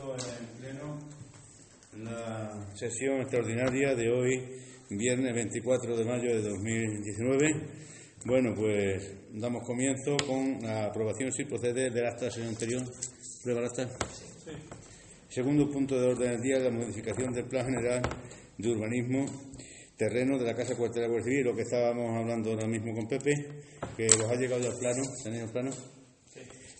En pleno la sesión extraordinaria de hoy, viernes 24 de mayo de 2019. Bueno, pues damos comienzo con la aprobación, si procede, del acta señor anterior. ¿Prueba el acta? Sí. Segundo punto de orden del día, la modificación del Plan General de Urbanismo, terreno de la Casa Cuartel de la Guardia Civil, lo que estábamos hablando ahora mismo con Pepe, que os ha llegado ya al plano. ¿Tenéis el plano?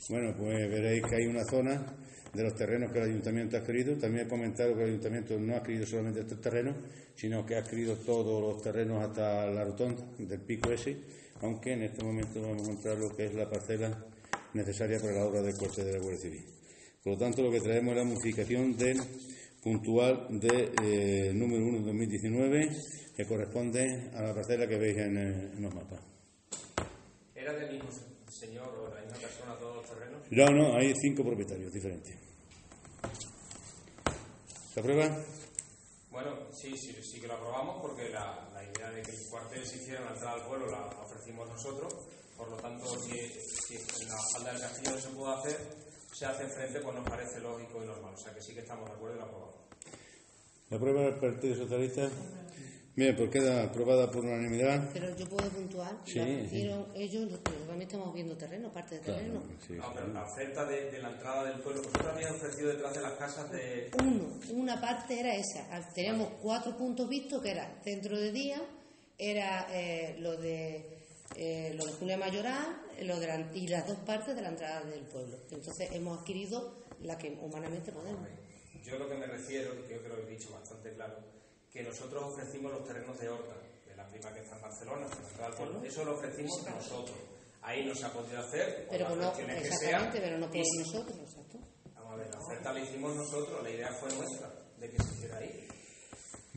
Bueno, pues veréis que hay una zona de los terrenos que el ayuntamiento ha adquirido. También he comentado que el ayuntamiento no ha adquirido solamente estos terrenos, sino que ha adquirido todos los terrenos hasta la rotonda del pico ese, aunque en este momento vamos a encontrar lo que es la parcela necesaria para la obra del corte de la Guardia Civil. Por lo tanto, lo que traemos es la modificación del puntual de eh, número 1 de 2019, que corresponde a la parcela que veis en, en los mapas. ¿Era del mismo señor persona todos los terrenos? No, no, hay cinco propietarios diferentes. ¿Se aprueba? Bueno, sí, sí, sí que lo aprobamos porque la, la idea de que el cuartel se hiciera en la entrada al pueblo la ofrecimos nosotros. Por lo tanto, si, si en la falda del castillo no se puede hacer, se hace enfrente, pues nos parece lógico y normal. O sea que sí que estamos de acuerdo y lo aprobamos. ¿La aprueba el Partido Socialista? Bien, pues queda aprobada por unanimidad. Pero yo puedo puntuar. Sí, sí. ellos, también estamos viendo terreno, parte de terreno. sí, No, pero la oferta de, de la entrada del pueblo, vosotros habéis ofrecido detrás de las casas de. Uno, una parte era esa. Al- Teníamos cuatro puntos vistos, que era centro de día, era eh, lo de eh, lo de Julia Mayoral lo de la- y las dos partes de la entrada del pueblo. Entonces hemos adquirido la que humanamente podemos. Yo lo que me refiero, y creo que lo he dicho bastante claro, que nosotros ofrecimos los terrenos de Horta, de la prima que está en Barcelona. Eso lo ofrecimos nosotros. Ahí no se ha podido hacer, Pero las no, que exactamente, pero no por nosotros, exacto. Vamos a ver, la oferta la hicimos nosotros, la idea fue nuestra, de que se hiciera ahí.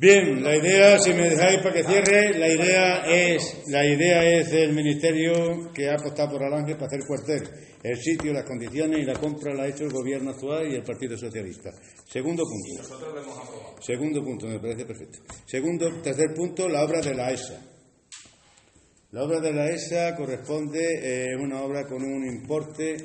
Bien, la idea, si me dejáis para que cierre, la idea es, la idea es del Ministerio que ha apostado por Alange para hacer cuartel. El sitio, las condiciones y la compra la ha hecho el Gobierno actual y el Partido Socialista. Segundo punto. nosotros lo hemos aprobado. Segundo punto, me parece perfecto. Segundo, tercer punto, la obra de la ESA. La obra de la ESA corresponde, es una obra con un importe,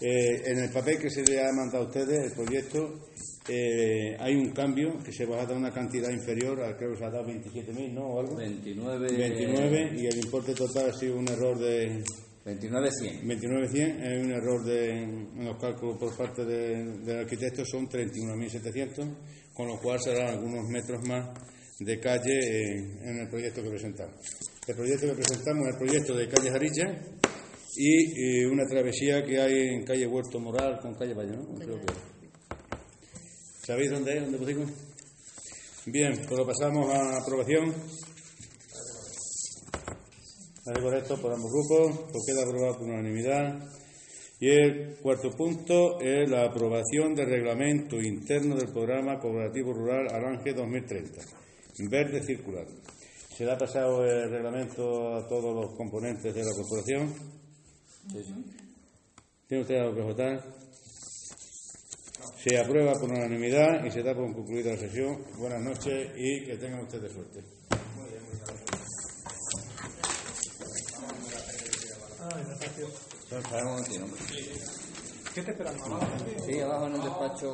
eh, en el papel que se le ha mandado a ustedes, el proyecto, eh, hay un cambio que se va a dar una cantidad inferior, al creo que se ha dado 27.000, ¿no? O algo. 29, 29 y el importe total ha sido un error de 29 100. 29.100, es un error de, en los cálculos por parte de- del arquitecto, son 31.700, con lo cual serán algunos metros más de calle en, en el proyecto que presentamos. El proyecto que presentamos es el proyecto de calle Jarilla y, eh, una travesía que hay en calle Huerto Moral con calle Valle, ¿no? Creo que- ¿Sabéis dónde es? ¿Dónde pusimos? Bien, pues lo pasamos a aprobación. Vale, correcto por ambos grupos, pues queda aprobado por unanimidad. Y el cuarto punto es la aprobación del reglamento interno del programa cooperativo rural Aranje 2030, verde circular. Se le ha pasado el reglamento a todos los componentes de la corporación. ¿Tiene usted algo que votar? Se aprueba por unanimidad y se da por concluida la sesión. Buenas noches y que tengan ustedes suerte. Espera un momentito, hombre. ¿Qué te esperan? Sí, abajo en el despacho.